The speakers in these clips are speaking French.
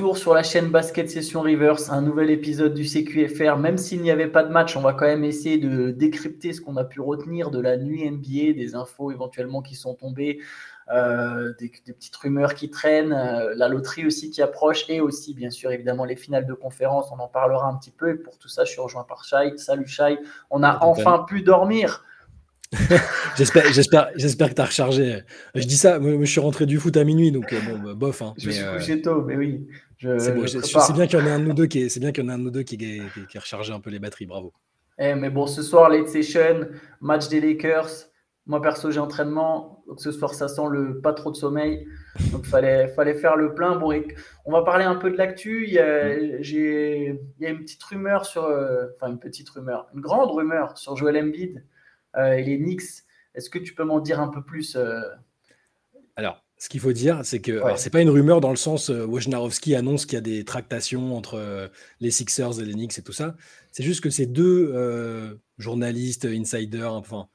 retour sur la chaîne Basket Session Reverse, un nouvel épisode du CQFR. Même s'il n'y avait pas de match, on va quand même essayer de décrypter ce qu'on a pu retenir de la nuit NBA, des infos éventuellement qui sont tombées, euh, des, petites rumeurs qui traînent, euh, la loterie aussi qui approche et aussi bien sûr évidemment les finales de conférence. On en parlera un petit peu. Et pour tout ça, je suis rejoint par Shai. Salut Shai. On a enfin pu dormir. j'espère, j'espère, j'espère que tu as rechargé. Je dis ça, moi, je suis rentré du foot à minuit, donc euh, bon, bah, bof. Hein, je me suis couché tôt, mais oui. c'est, bon, bien qu'il y en ait un de nous deux qui est, c'est bien qu'il y en un de nous deux qui, qui, qui, a rechargé un peu les batteries, bravo. Eh, mais bon, ce soir, late session, match des Lakers. Moi, perso, j'ai entraînement. Donc, ce soir, ça sent le pas trop de sommeil. Donc, il fallait, fallait faire le plein. Bon, on va parler un peu de l'actu. Il y a, j'ai, il y a une petite rumeur sur. Euh, enfin, une petite rumeur. Une grande rumeur sur Joel Embiid euh, et les Knicks. Est-ce que tu peux m'en dire un peu plus euh? Alors, ce qu'il faut dire, c'est que ouais. c'est pas une rumeur dans le sens euh, Wojnarowski annonce qu'il y a des tractations entre les Sixers et les Knicks et tout ça. C'est juste que ces deux journalistes, insiders, enfin,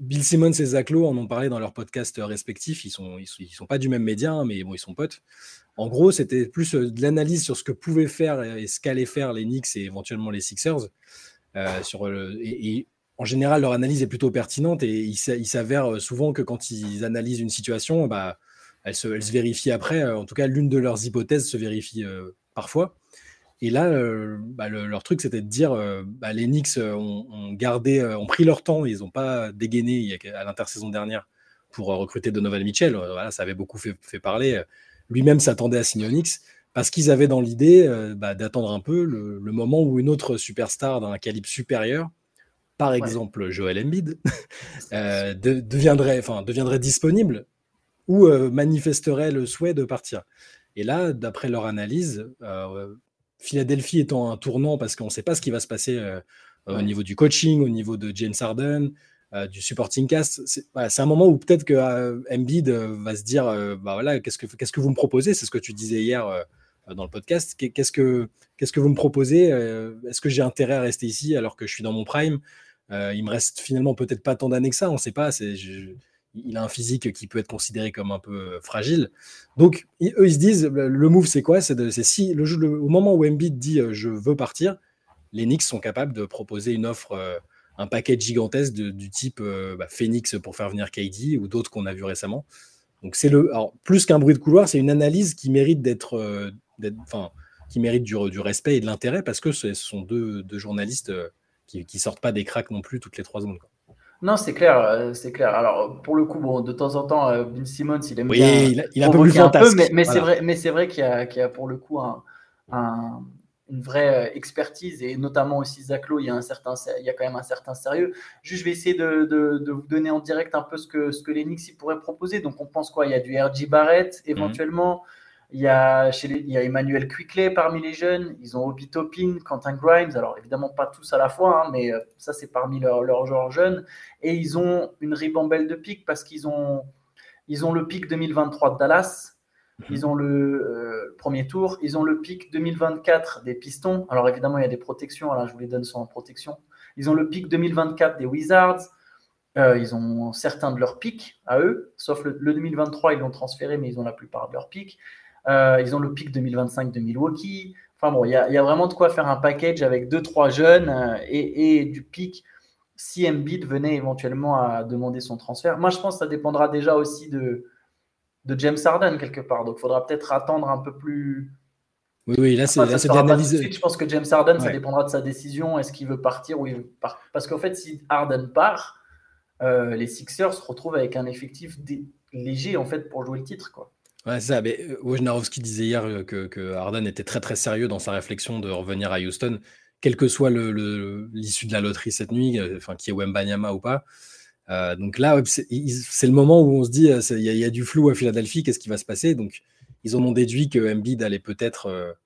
Bill Simmons et Zach Lowe en ont parlé dans leurs podcasts respectifs. Ils sont, ils sont, sont pas du même média, hein, mais bon, ils sont potes. En gros, c'était plus de l'analyse sur ce que pouvaient faire et ce qu'allaient faire les Knicks et éventuellement les Sixers. sur le, et, en général, leur analyse est plutôt pertinente et il, s'avère euh, souvent que quand ils analysent une situation, bah, elle, se, vérifie après. Euh, en tout cas, l'une de leurs hypothèses se vérifie euh, parfois. Et là, bah, leur truc, c'était de dire bah, les Knicks ont, gardé, ont pris leur temps, ils n'ont pas dégainé à l'intersaison dernière pour recruter Donovan Mitchell. Voilà, ça avait beaucoup fait, parler. Lui-même s'attendait à signer Knicks parce qu'ils avaient dans l'idée d'attendre un peu le, moment où une autre superstar d'un calibre supérieur par exemple Joel Embiid, euh, deviendrait, enfin, deviendrait disponible ou euh, manifesterait le souhait de partir. Et là, d'après leur analyse, euh, Philadelphie étant un tournant parce qu'on ne sait pas ce qui va se passer au niveau du coaching, au niveau de James Harden, du supporting cast, c'est un moment où peut-être que Embiid va se dire, bah voilà, qu'est-ce que vous me proposez? C'est ce que tu disais hier dans le podcast. Qu'est-ce que qu'est-ce que vous me proposez? Est-ce que j'ai intérêt à rester ici alors que je suis dans mon prime? Il me reste finalement peut-être pas tant d'années que ça, on ne sait pas. il a un physique qui peut être considéré comme un peu euh, fragile. Donc, eux, ils se disent, le move, c'est quoi? C'est si au moment où Embiid dit euh, je veux partir, les Knicks sont capables de proposer une offre, un paquet gigantesque du type bah, Phoenix pour faire venir KD ou d'autres qu'on a vu récemment. Donc, c'est le, plus qu'un bruit de couloir, c'est une analyse qui mérite d'être, qui mérite du, respect et de l'intérêt parce que ce sont deux journalistes qui, qui sortent pas des cracks non plus toutes les trois secondes. Non, c'est clair, euh, c'est clair. Alors, pour le coup, bon, de temps en temps, Bill Simmons, il aime oui, bien il il a un peu plus fantasque. mais, mais c'est vrai, mais c'est vrai qu'il y, a, y a pour le coup un, un, une vraie euh, expertise et notamment aussi Zach Lowe, il y a un certain, il y a quand même un certain sérieux. Juste, je vais essayer de, de, de, vous donner en direct un peu ce que ce que les Knicks pourraient proposer. Donc, on pense quoi? Il y a du RJ Barrett mhm. éventuellement. Il y, a chez il y a Emmanuel Quickley parmi les jeunes. Ils ont Obi Topin, Quentin Grimes. Alors, évidemment, pas tous à la fois, hein, mais euh, ça, c'est parmi leurs, leurs joueurs jeunes. Et ils ont une ribambelle de pics parce qu'ils ont, ils ont le pic 2023 de Dallas. Mhm. Ils ont le euh, premier tour. Ils ont le pic 2024 des Pistons. Alors, évidemment, il y a des protections. Alors, je vous les donne sans protection. Ils ont le pic 2024 des Wizards. Euh, ils ont certains de leurs pics à eux, sauf le, le 2023, ils l'ont transféré, mais ils ont la plupart de leurs pics. Euh, ils ont le pic 2025 de Milwaukee. Enfin bon, il y, a, vraiment de quoi faire un package avec deux, trois jeunes euh, et, du pic si Embiid venait éventuellement à demander son transfert. Moi, je pense que ça dépendra déjà aussi de, de James Harden quelque part. Donc, il faudra peut-être attendre un peu plus. Oui, oui, là, c'est d'analyser. Je pense que James Harden, ça dépendra de sa décision. Est-ce qu'il veut partir ou il veut Parce qu'en fait, si Harden part, euh, les Sixers se retrouvent avec un effectif léger en fait pour jouer le titre, quoi. Ouais, c'est ça. Mais euh, Wojnarowski disait hier euh, que, que, Harden était très très sérieux dans sa réflexion de revenir à Houston, quel que soit l'issue de la loterie cette nuit, euh, enfin qui est Wembanyama ou pas. donc là, c'est le moment où on se dit il y, a du flou à Philadelphie, qu'est-ce qui va se passer? Donc ils en ont déduit que Embiid allait peut-être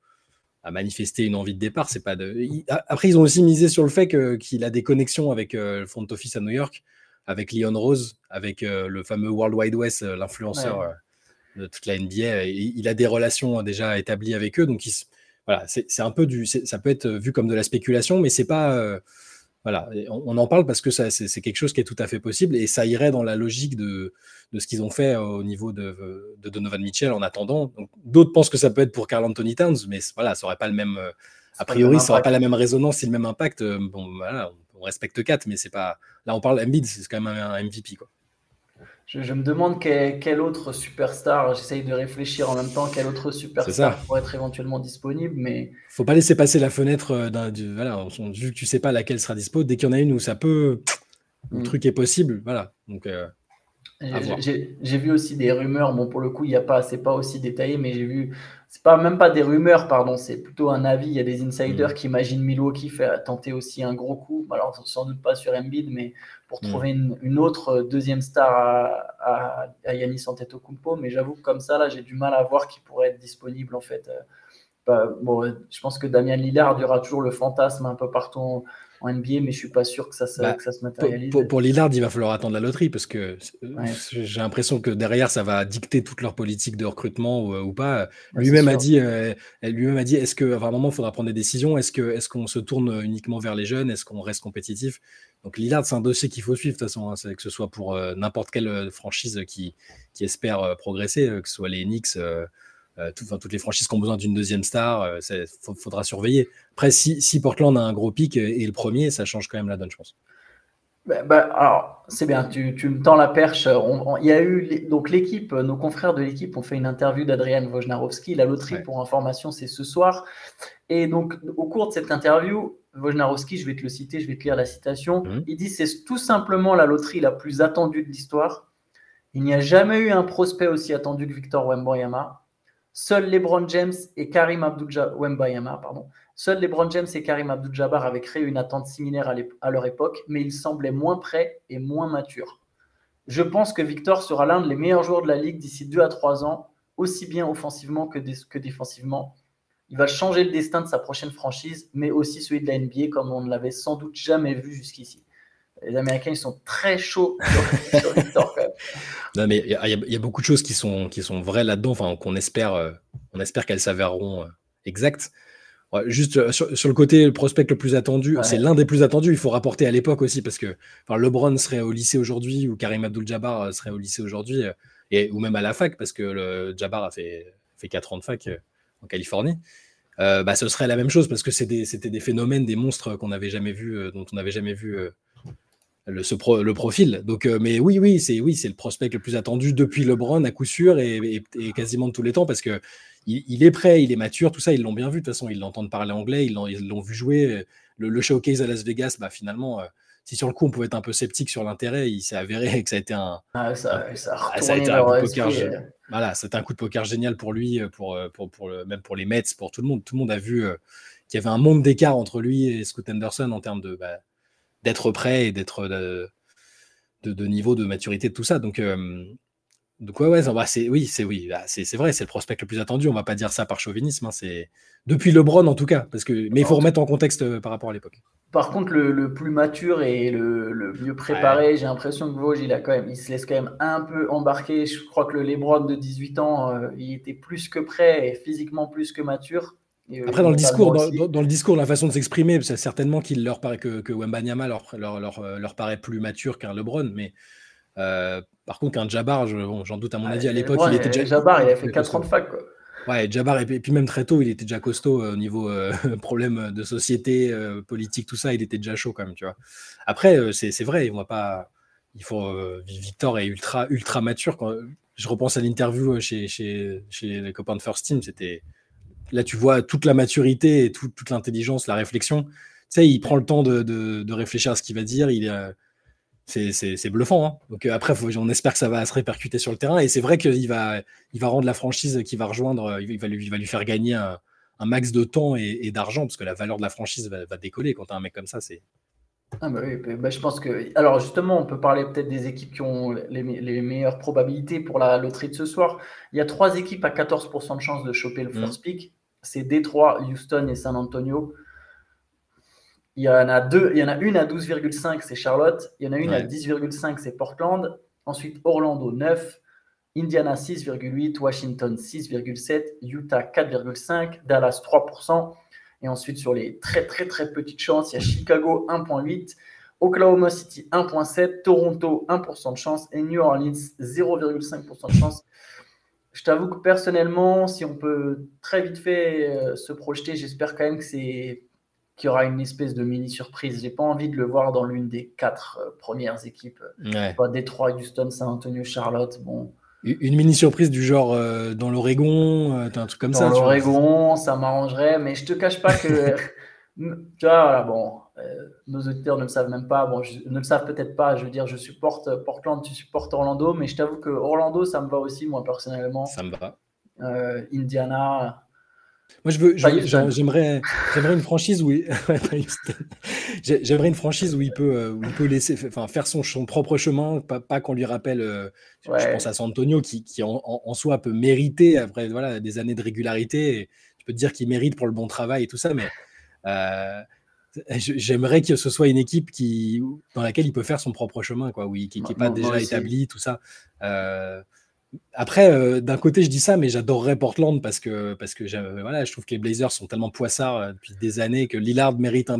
à manifester une envie de départ. C'est pas de... Après, ils ont aussi misé sur le fait qu'il a des connexions avec le front office à New York, avec Leon Rose, avec le fameux World Wide West, l'influenceur de toute la NBA. il a des relations déjà établies avec eux, donc voilà, c'est un peu du, ça peut être vu comme de la spéculation, mais c'est pas, euh, Voilà, on, en parle parce que c'est quelque chose qui est tout à fait possible et ça irait dans la logique de, de ce qu'ils ont fait au niveau de, de Donovan Mitchell en attendant. D'autres pensent que ça peut être pour Carl Anthony Towns, mais voilà, ça n'aurait pas le même. A priori, ça n'aurait pas la même résonance et le même impact. Bon, voilà, on respecte 4, mais c'est pas. Là, on parle Embiid, c'est quand même un MVP, quoi. Je, me demande quel, autre superstar, j'essaye de réfléchir en même temps, quel autre superstar pourrait être éventuellement disponible, mais... Faut pas laisser passer la fenêtre euh. Voilà, vu que tu sais pas laquelle sera dispo, dès qu'il y en a une où ça peut... Le mm. truc est possible, voilà. Donc, euh, j'ai vu aussi des rumeurs, bon pour le coup, il y a pas, c'est pas aussi détaillé, mais j'ai vu, c'est pas même pas des rumeurs, pardon, c'est plutôt un avis. Il y a des insiders mm. qui imaginent Milwaukee faire tenter aussi un gros coup, alors sans doute pas sur Embiid, mais pour mm. trouver une, autre deuxième star à, à, Yanis Antetokounmpo. Mais j'avoue que comme ça, là, j'ai du mal à voir qui pourrait être disponible en fait. Euh, bah, bon, je pense que Damien Lillard, aura toujours le fantasme un peu partout en NBA, mais je suis pas sûr que ça, bah, que ça se matérialise. Pour, pour, Lillard, il va falloir attendre la loterie parce que j'ai l'impression que derrière, ça va dicter toute leur politique de recrutement ou, pas. lui-même a dit, euh, lui-même a dit, est-ce qu'à un moment, il faudra prendre des décisions? Est-ce que, est-ce qu'on se tourne uniquement vers les jeunes? Est-ce qu'on reste compétitif? Donc Lillard, c'est un dossier qu'il faut suivre de toute façon, hein, que ce soit pour euh, n'importe quelle euh, franchise qui, qui espère progresser, que ce soit les Knicks. Euh, toutes les franchises qui ont besoin d'une deuxième star, il euh, faudra surveiller. Après, si, Portland a un gros pic et le premier, ça change quand même la donne, je pense. Bah, bah, alors, c'est bien, tu, me tends la perche. Il y a eu donc l'équipe, nos confrères de l'équipe ont fait une interview d'Adrian Wojnarowski. La loterie, pour information, c'est ce soir. Et donc, au cours de cette interview, Wojnarowski, je vais te le citer, je vais te lire la citation. Mmh. Il dit c'est tout simplement la loterie la plus attendue de l'histoire. Il n'y a jamais eu un prospect aussi attendu que Victor Wembanyama. Seuls LeBron James et Karim Abdul-Jabbar, avaient créé une attente similaire à, leur époque, mais ils semblaient moins prêts et moins matures. Je pense que Victor sera l'un des meilleurs joueurs de la ligue d'ici 2 à 3 ans, aussi bien offensivement que défensivement. Il va changer le destin de sa prochaine franchise, mais aussi celui de la NBA comme on ne l'avait sans doute jamais vu jusqu'ici les Américains, ils sont très chauds sur, Victor quand même. Non, mais il y, a beaucoup de choses qui sont, qui sont vraies là-dedans, enfin, qu'on espère, euh, on espère qu'elles s'avéreront euh, exactes. juste euh, sur, le côté le prospect le plus attendu, c'est l'un des plus attendus. Il faut rapporter à l'époque aussi parce que enfin, LeBron serait au lycée aujourd'hui ou Karim Abdul-Jabbar serait au lycée aujourd'hui et ou même à la fac parce que le Jabbar a fait fait 4 ans de fac en Californie. bah, ce serait la même chose parce que c'était des, des, phénomènes, des monstres qu'on n'avait jamais vu, dont on n'avait jamais vu le, ce le profil. Donc, euh, mais oui, oui, c'est oui, c'est le prospect le plus attendu depuis LeBron à coup sûr et, quasiment de tous les temps parce que il, est prêt, il est mature, tout ça, ils l'ont bien vu. De toute façon, ils l'entendent parler anglais, ils l'ont vu jouer. Le, showcase à Las Vegas, bah finalement. Euh, si sur le coup on pouvait être un peu sceptique sur l'intérêt, il s'est avéré que ça a été un, ah, ça, ça a, ça a été un coup de poker. Euh. Voilà, c'était un coup de poker génial pour lui, pour, pour, pour le, même pour les Mets, pour tout le monde. Tout le monde a vu qu'il y avait un monde d'écart entre lui et Scott Anderson en termes de, bah, d'être prêt et d'être de, de, niveau de maturité de tout ça. Donc, euh, donc ouais, ouais, c'est, oui, c'est oui, bah, c'est, vrai, c'est le prospect le plus attendu. On va pas dire ça par chauvinisme. Hein, c'est depuis LeBron en tout cas, parce que mais il faut remettre en contexte euh, par rapport à l'époque. Par contre, le, plus mature et le, mieux préparé, j'ai l'impression que Vosges, il a quand même, il se laisse quand même un peu embarquer. Je crois que le LeBron de 18 ans, euh, il était plus que prêt et physiquement plus que mature. Après, dans le, discours, dans, le discours, la façon de s'exprimer, c'est certainement qu'il leur paraît que, que Wembanyama leur, leur, leur, euh, leur, paraît plus mature qu'un LeBron, mais euh, par contre, qu'un Jabbar, j'en doute à mon avis, à l'époque, il était déjà. Jabbar, il a fait 4 ans de fac, quoi. Ouais, Jabbar, et puis même très tôt, il était déjà costaud euh, au niveau problème de société, politique, tout ça, il était déjà chaud quand même, tu vois. Après, c'est vrai, on va pas. Il faut. Victor est ultra, ultra mature. Quand, je repense à l'interview chez, chez, chez les copains de First Team, c'était là, tu vois toute la maturité et toute l'intelligence, la réflexion. Tu sais, il prend le temps de, réfléchir à ce qu'il va dire. Il c'est bluffant. Hein. Donc euh, après, on espère que ça va se répercuter sur le terrain. Et c'est vrai qu'il va, il va rendre la franchise qui va rejoindre, il va lui, va lui faire gagner un, max de temps et, d'argent parce que la valeur de la franchise va, décoller quand tu as un mec comme ça. C'est ah bah oui, bah, bah, je pense que. Alors justement, on peut parler peut-être des équipes qui ont les, meilleures probabilités pour la loterie de ce soir. Il y a trois équipes à 14% de chance de choper le first mmh. pick. C'est Détroit, Houston et San Antonio. Il y en a deux, il y en a une à 12,5, c'est Charlotte. Il y en a une à 10,5, c'est Portland. Ensuite, Orlando 9, Indiana 6,8, Washington 6,7%, Utah 4,5%, Dallas 3%. Et ensuite, sur les très très très petites chances, il y a Chicago 1.8, Oklahoma City 1.7%, Toronto 1% de chance et New Orleans 0,5% de chance. Je t'avoue que personnellement, si on peut très vite fait euh, se projeter, j'espère quand même que c'est qu'il y aura une espèce de mini surprise. J'ai pas envie de le voir dans l'une des quatre euh, premières équipes. Ouais. Pas Détroit, Houston, San Antonio, Charlotte. Bon. Une mini surprise du genre euh, dans l'Oregon, un truc comme ça. Dans l'Oregon, ça m'arrangerait, mais je te cache pas que tu vois, bon, euh, nos auditeurs ne le savent même pas. Bon, ne le savent peut-être pas. Je veux dire, je supporte Portland, tu supportes Orlando, mais je t'avoue que Orlando, ça me va aussi, moi, personnellement. Ça me va. Euh, Indiana. Moi, je veux, j'aimerais, j'aimerais une franchise où, j'aimerais une franchise où il peut, euh, où il peut laisser, enfin, faire son, son propre chemin, pas, pas qu'on lui rappelle. Je pense à San Antonio qui, qui en, en, soi peut mériter après, voilà, des années de régularité. Et je peux te dire qu'il mérite pour le bon travail et tout ça, mais euh, j'aimerais que ce soit une équipe qui, dans laquelle il peut faire son propre chemin, quoi, oui, qui n'est pas déjà établi, tout ça. Euh, après, euh, d'un côté, je dis ça, mais j'adorerais Portland parce que, parce que voilà, je trouve que les Blazers sont tellement poissards depuis des années que Lillard mérite,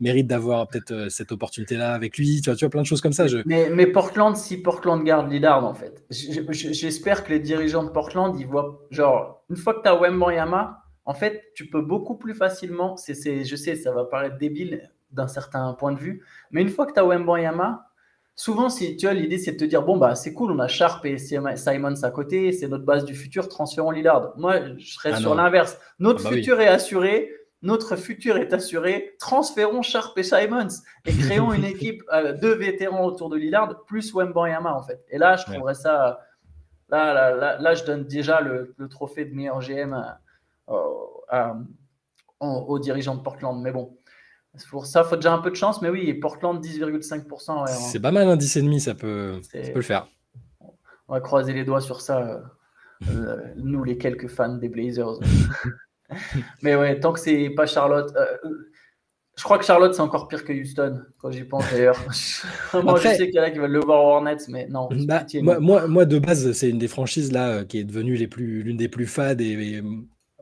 mérite d'avoir peut-être cette opportunité-là avec lui. Tu vois, tu vois, plein de choses comme ça. Je... Mais, mais, Portland, si Portland garde Lillard, en fait, j'espère que les dirigeants de Portland, ils voient, genre, une fois que tu as Wembanyama, en fait, tu peux beaucoup plus facilement, c'est, je sais, ça va paraître débile d'un certain point de vue, mais une fois que tu as Wembanyama, souvent, si tu as l'idée, c'est de te dire, bon, bah, c'est cool, on a Sharp et Simons à côté, c'est notre base du futur, transférons Lillard. Moi, je serais ah sur l'inverse. Notre ah bah futur est assuré, notre futur est assuré, transférons Sharp et Simons et créons une équipe euh, de vétérans autour de Lillard, plus Wembanyama, en fait. Et là, je trouverais ça, là, là, là, je donne déjà le, trophée de meilleur GM à aux dirigeants de Portland. Mais bon, pour ça, il faut déjà un peu de chance. Mais oui, Portland 10,5%. c'est pas mal un 10,5, ça peut, ça peut le faire. On va croiser les doigts sur ça, euh, euh, nous les quelques fans des Blazers. mais ouais, tant que c'est pas Charlotte. Euh, je crois que Charlotte, c'est encore pire que Houston, quand j'y pense d'ailleurs. moi, je sais qu'il y en a qui veulent le voir au Hornets, mais non. Bah, moi, moi, de base, c'est une des franchises là qui est devenue l'une des plus fades et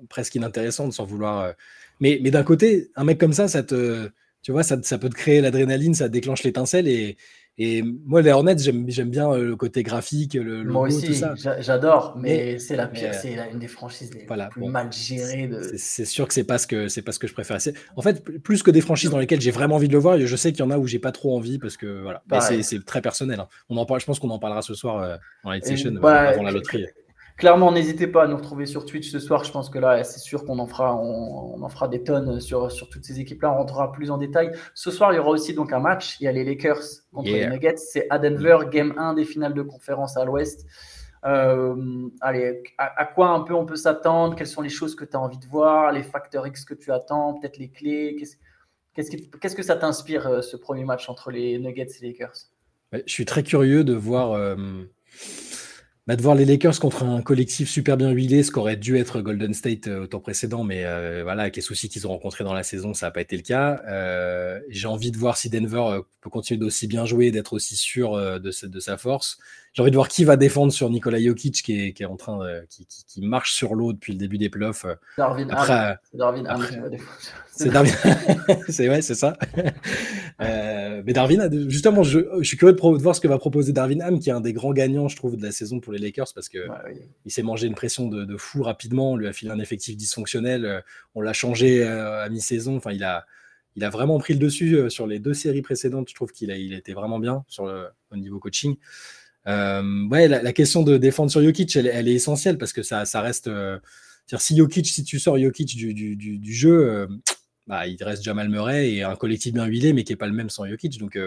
presque inintéressante sans vouloir. Euh, mais, mais d'un côté, un mec comme ça, ça te, tu vois, ça, ça peut te créer l'adrénaline, ça déclenche l'étincelle. Et, et moi, les Hornets, j'aime bien euh, le côté graphique, le, moi aussi, j'adore, mais, c'est la pire, c'est une des franchises les plus mal gérées. De... C'est sûr que c'est pas ce que c'est pas ce que je préfère. En fait, plus que des franchises dans lesquelles j'ai vraiment envie de le voir, je sais qu'il y en a où j'ai pas trop envie parce que voilà. C'est très personnel. Hein. On en parle, je pense qu'on en parlera ce soir euh, dans la session avant la loterie. Clairement, n'hésitez pas à nous retrouver sur Twitch ce soir. Je pense que là, c'est sûr qu'on en fera, on, en fera des tonnes sur, sur toutes ces équipes-là. On rentrera plus en détail. Ce soir, il y aura aussi donc un match. Il y a les Lakers contre les Nuggets. C'est à Denver, game 1 des finales de conférence à l'Ouest. Euh, allez, à, quoi un peu on peut s'attendre? Quelles sont les choses que tu as envie de voir? Les facteurs X que tu attends? Peut-être les clés? Qu'est-ce que ça t'inspire euh, ce premier match entre les Nuggets et les Lakers? Je suis très curieux de voir. Euh, bah, de voir les Lakers contre un collectif super bien huilé, ce qu'aurait dû être Golden State euh, au temps précédent, mais euh, voilà, avec les soucis qu'ils ont rencontrés dans la saison, ça n'a pas été le cas. Euh, j'ai envie de voir si Denver peut continuer d'aussi bien jouer, d'être aussi sûr de, sa force. J'ai envie de voir qui va défendre sur Nikola Jokic, qui est, qui est en train de, qui, qui, marche sur l'eau depuis le début des playoffs. Darwin après, Darwin C'est Darwin. c'est ouais, c'est ça. euh, mais Darwin, justement, je, je, suis curieux de, voir ce que va proposer Darwin Ham, qui est un des grands gagnants, je trouve, de la saison pour les Lakers, parce que il s'est mangé une pression de, de, fou rapidement. On lui a filé un effectif dysfonctionnel. On l'a changé euh, à mi-saison. Enfin, il a, il a vraiment pris le dessus euh, sur les deux séries précédentes. Je trouve qu'il a, il était vraiment bien sur le, au niveau coaching. Euh, ouais, la, question de défendre sur Jokic, elle, elle est essentielle parce que ça, reste. Euh, si Jokic, si tu sors Jokic du, du, jeu, euh, bah, il reste Jamal Murray et un collectif bien huilé, mais qui n'est pas le même sans Jokic. Donc,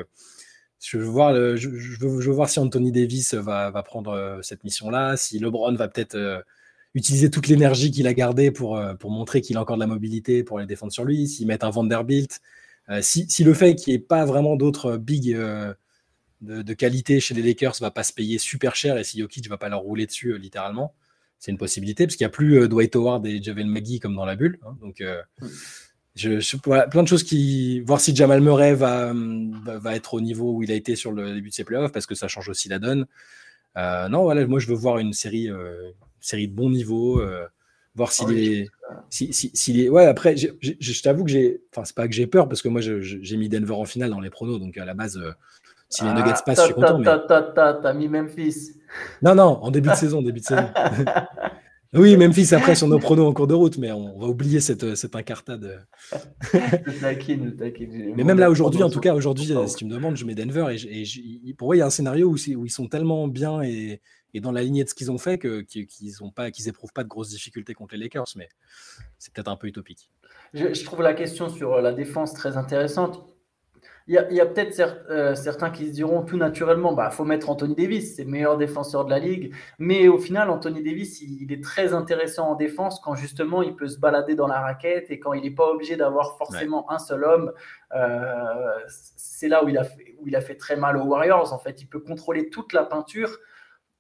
je, veux voir le, je, veux, voir si Anthony Davis va, prendre cette mission-là, si LeBron va peut-être utiliser toute l'énergie qu'il a gardée pour, montrer qu'il a encore de la mobilité pour les défendre sur lui, s'il met un Vanderbilt. si, si, le fait qu'il n'y ait pas vraiment d'autres big de, qualité chez les Lakers va pas se payer super cher et si Jokic va pas leur rouler dessus euh, littéralement, c'est une possibilité parce qu'il n'y a plus euh, Dwight Howard et Javel McGee comme dans la bulle. Hein. donc, euh, je, plein de choses qui. Voir si Jamal Murray va, va, être au niveau où il a été sur le début de ses playoffs parce que ça change aussi la donne. non, voilà, moi je veux voir une série, série de bon niveau voir s'il est, si, est. Ouais, après, je t'avoue que j'ai. Enfin, c'est pas que j'ai peur parce que moi, j'ai mis Denver en finale dans les pronos, donc à la base, euh, si les Nuggets ah, passent, je suis content. T'as mis Memphis. Non, non, en début de saison, début de saison. Oui, Memphis après sur nos pronos en cours de route, mais on va oublier cette, cette incartade. mais même là aujourd'hui, en tout cas aujourd'hui, si tu me demandes, je mets Denver et, pour moi il y a un scénario où, où, ils sont tellement bien et, et dans la lignée de ce qu'ils ont fait qu'ils n'éprouvent pas, qu'ils éprouvent pas de grosses difficultés contre les Lakers, mais c'est peut-être un peu utopique. Je, trouve la question sur la défense très intéressante. Il y a, peut-être euh, certains qui se diront tout naturellement, bah faut mettre Anthony Davis, c'est le meilleur défenseur de la ligue. Mais au final, Anthony Davis, il, est très intéressant en défense quand justement il peut se balader dans la raquette et quand il n'est pas obligé d'avoir forcément un seul homme. Euh, c'est là où il, a fait, où il a fait très mal aux Warriors. En fait, il peut contrôler toute la peinture.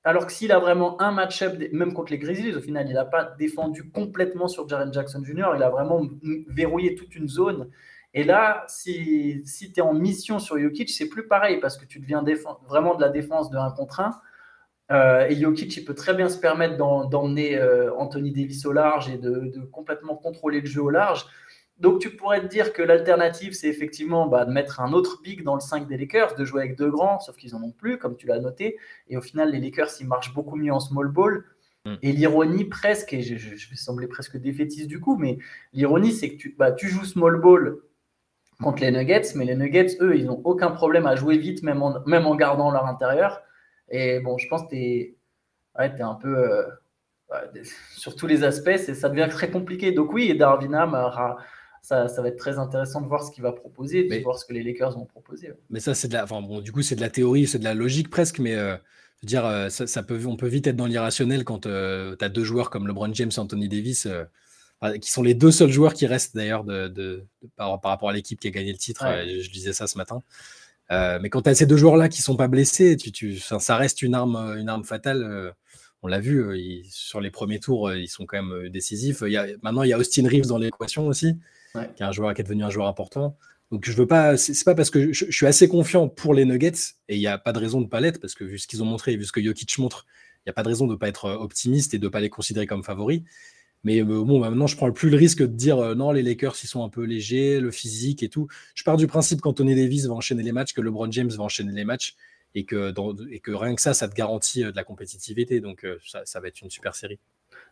Alors que s'il a vraiment un match-up, même contre les Grizzlies, au final, il n'a pas défendu complètement sur Jaren Jackson Jr. Il a vraiment verrouillé toute une zone. Et là, si, si tu es en mission sur Jokic, c'est plus pareil parce que tu deviens vraiment de la défense de 1 contre 1. Euh, et Jokic, il peut très bien se permettre d'emmener euh, Anthony Davis au large et de, de, complètement contrôler le jeu au large. Donc tu pourrais te dire que l'alternative, c'est effectivement bah, de mettre un autre big dans le 5 des Lakers, de jouer avec deux grands, sauf qu'ils n'en ont plus, comme tu l'as noté. Et au final, les Lakers, ils marchent beaucoup mieux en small ball. Mm. Et l'ironie presque, et je, vais sembler presque défaitiste du coup, mais l'ironie, c'est que tu, bah, tu joues small ball contre les Nuggets, mais les Nuggets, eux, ils n'ont aucun problème à jouer vite, même en, même en gardant leur intérieur. Et bon, je pense que tu es, ouais, un peu... Euh, sur tous les aspects, ça devient très compliqué. Donc oui, Darvinham ça, ça, va être très intéressant de voir ce qu'il va proposer, de voir ce que les Lakers vont proposer. Mais ça, c'est de la, enfin, bon, du coup, c'est de la théorie, c'est de la logique presque, mais euh, dire, euh, ça, peut, on peut vite être dans l'irrationnel quand euh, tu as deux joueurs comme LeBron James et Anthony Davis, qui sont les deux seuls joueurs qui restent d'ailleurs de, de, par, par, rapport à l'équipe qui a gagné le titre. Je, disais ça ce matin. mais quand tu as ces deux joueurs-là qui sont pas blessés, tu, tu, ça reste une arme, une arme fatale on l'a vu, sur les premiers tours, ils sont quand même décisifs. Il y a, maintenant, il y a Austin Reeves dans l'équation aussi qui est un joueur qui est devenu un joueur important. Donc je veux pas, c'est pas parce que je, suis assez confiant pour les Nuggets et il n'y a pas de raison de pas l'être parce que vu ce qu'ils ont montré et vu ce que Jokic montre, il n'y a pas de raison de pas être optimiste et de pas les considérer comme favoris. Mais euh, bon, maintenant je prends plus le risque de dire euh, non, les Lakers ils sont un peu légers, le physique et tout. Je pars du principe qu'Anthony Davis va enchaîner les matchs, que LeBron James va enchaîner les matchs et que, rien que ça, ça te garantit euh, de la compétitivité. Donc ça, va être une super série.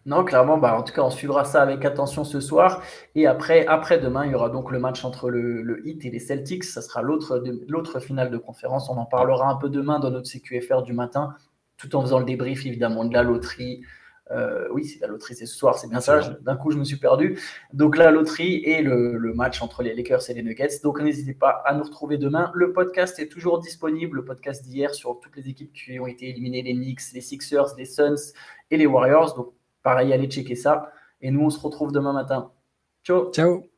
Non, clairement, bah, en tout cas, on suivra ça avec attention ce soir. Et après, après demain, il y aura donc le match entre le, le Heat et les Celtics. Ça sera l'autre finale de conférence. On en parlera un peu demain dans notre CQFR du matin, tout en faisant le débrief évidemment de la loterie. Euh, oui, c'est la loterie, c'est ce soir, c'est bien ça. D'un coup, je me suis perdu. Donc, la loterie et le, le, match entre les Lakers et les Nuggets. Donc, n'hésitez pas à nous retrouver demain. Le podcast est toujours disponible, le podcast d'hier sur toutes les équipes qui ont été éliminées les Knicks, les Sixers, les Suns et les Warriors. Donc, Pareil, allez checker ça. Et nous, on se retrouve demain matin. Ciao. Ciao.